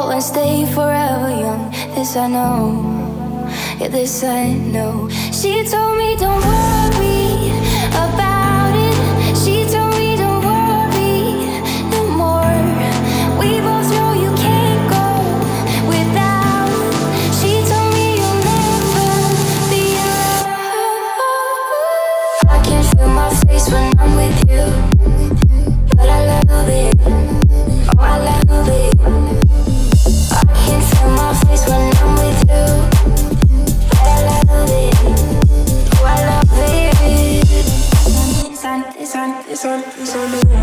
grow and stay forever young. This I know, yeah, this I know. She told me, don't worry about. sun is on the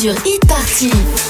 sur e-party.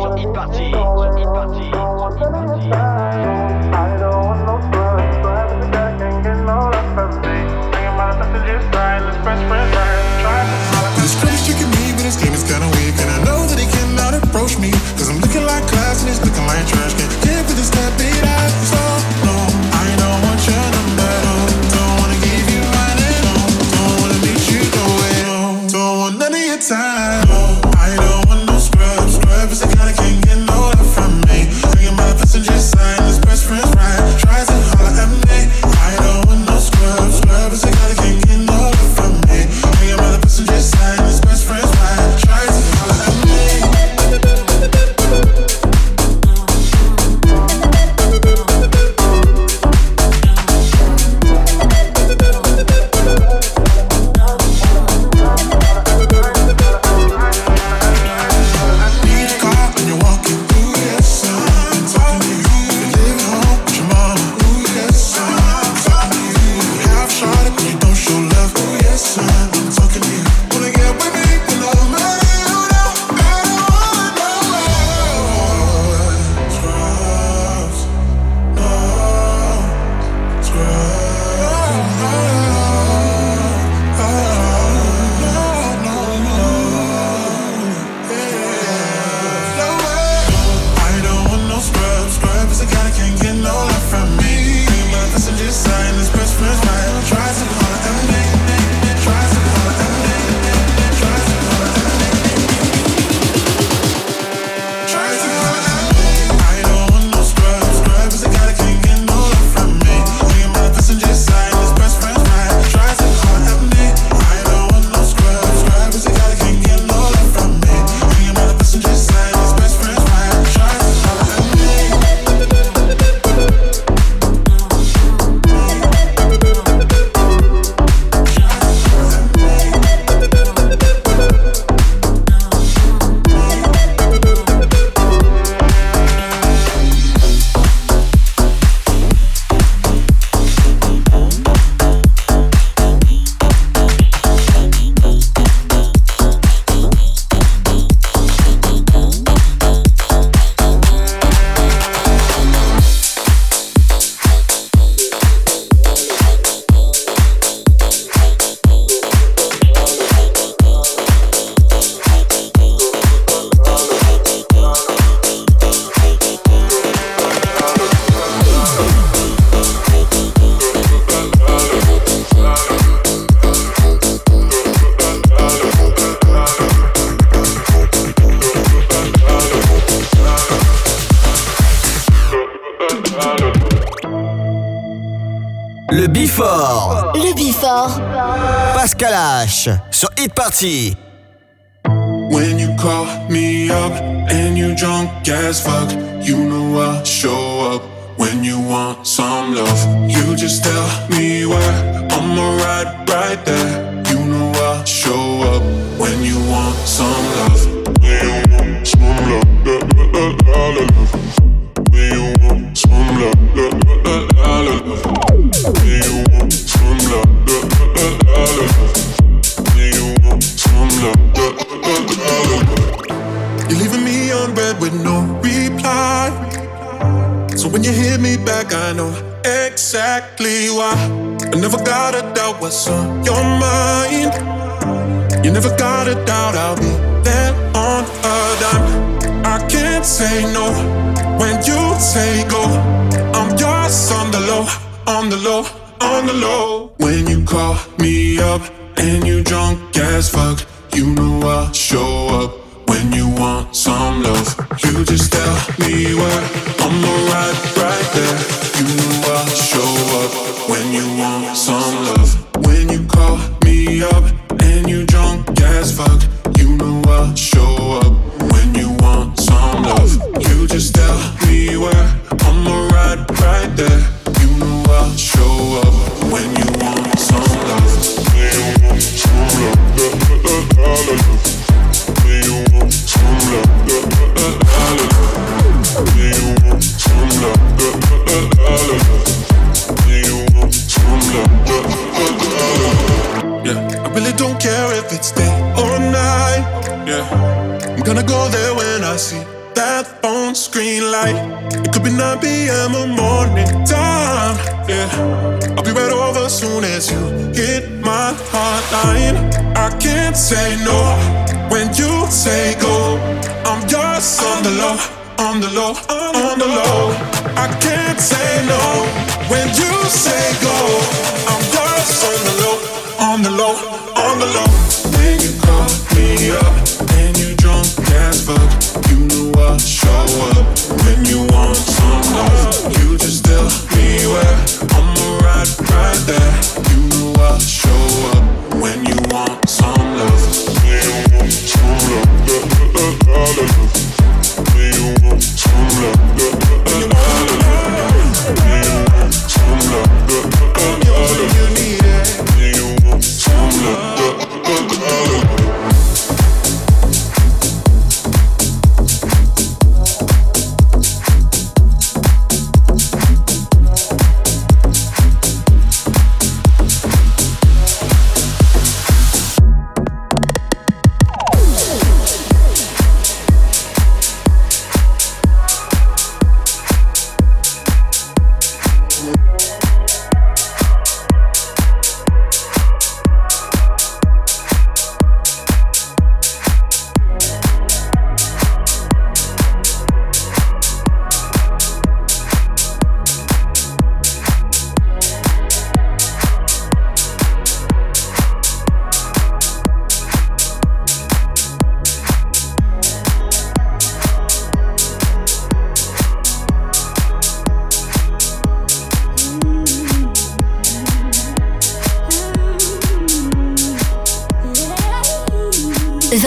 parti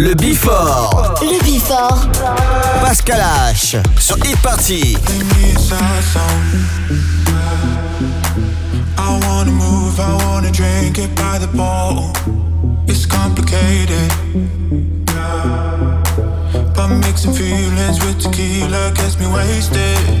Le Bifort. Le Bifort. Pascal H. Sur Hit Party. I drink the ball. Gets me wasted.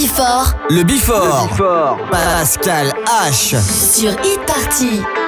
Before. Le Before. Le Before. Pascal H. Sur Hit Party.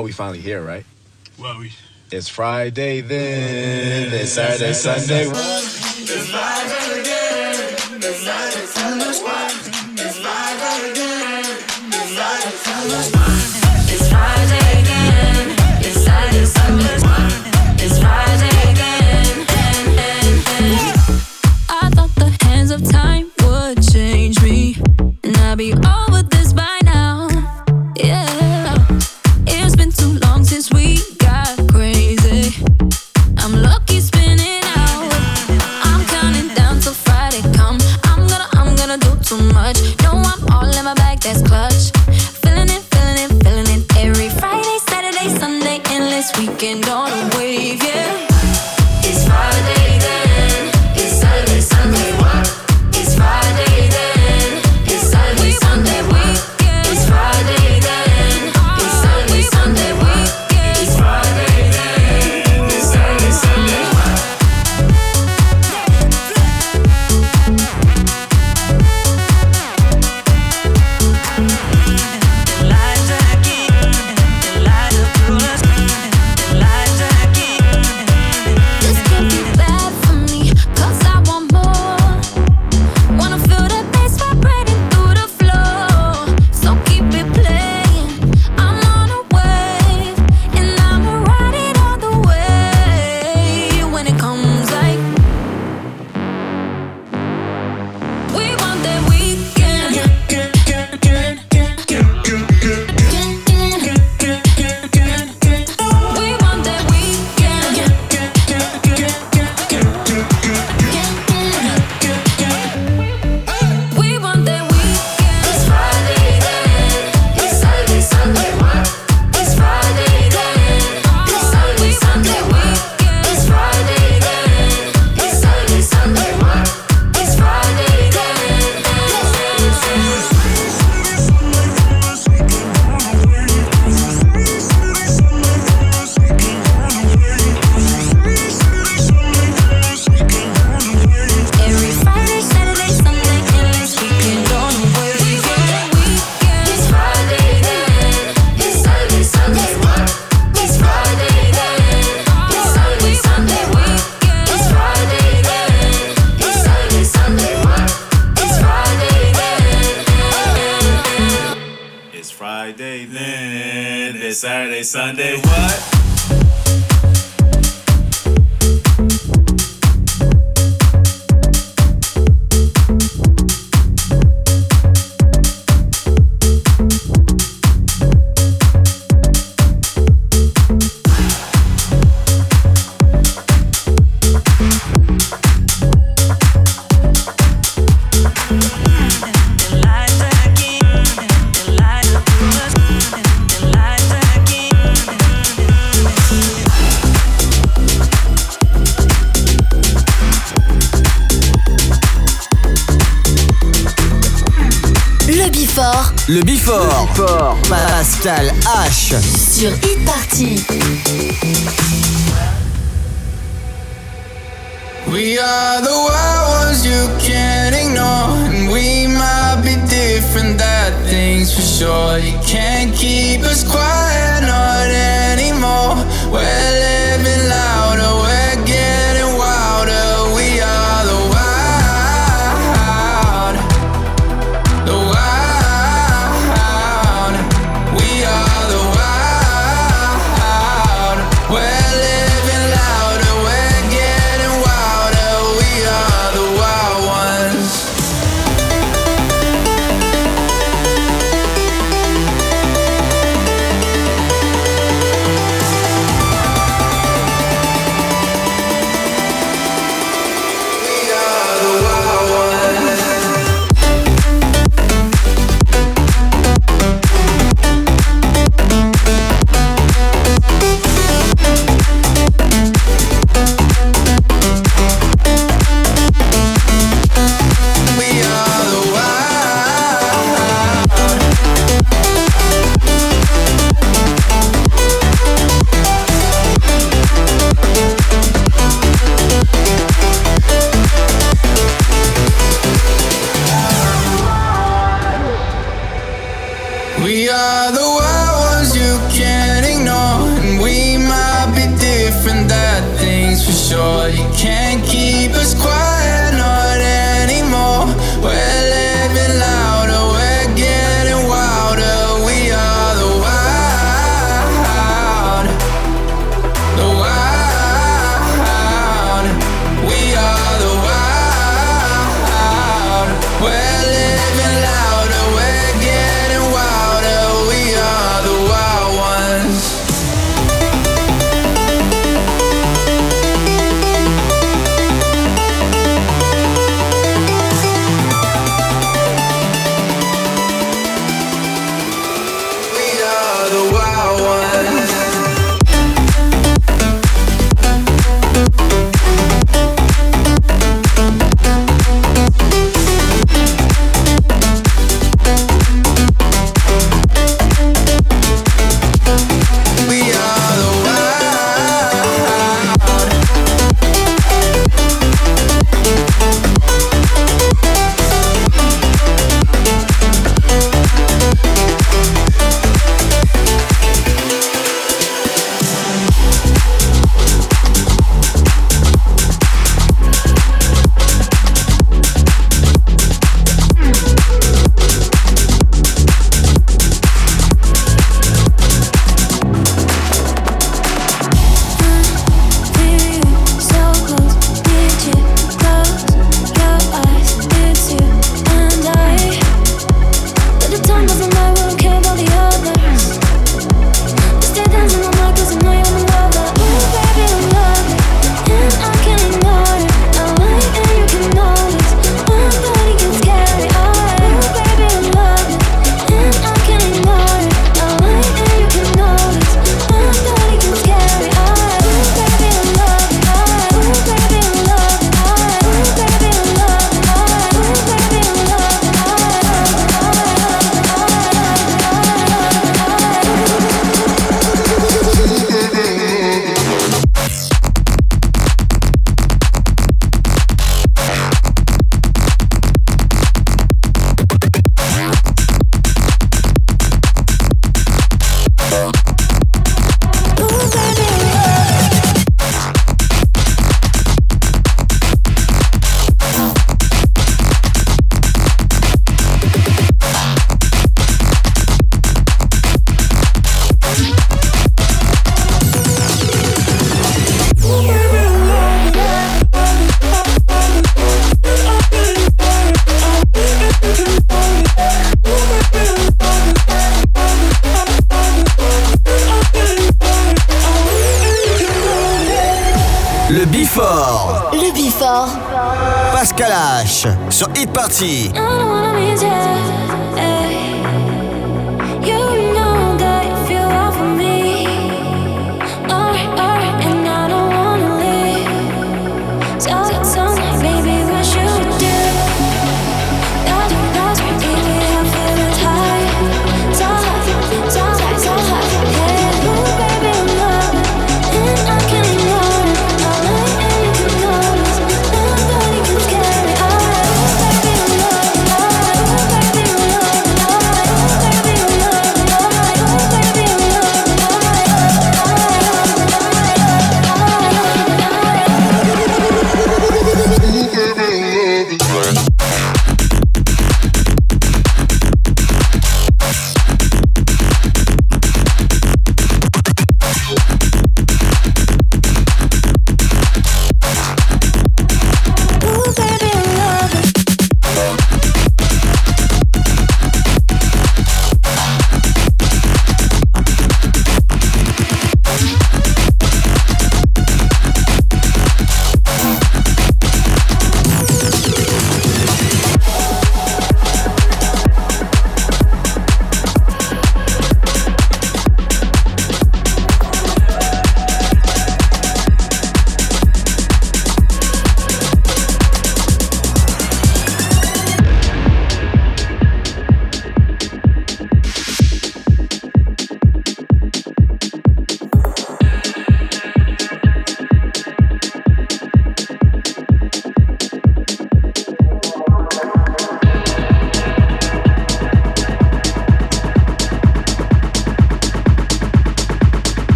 know we finally here, right? Well, we. It's Friday then. It's Saturday, Sunday. It's Friday again. It's Crystal H sur Hit Party. We are the wild ones you can't ignore, and we might be different. That thing's for sure. You can't keep us quiet, not anymore. Well, Sur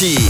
气。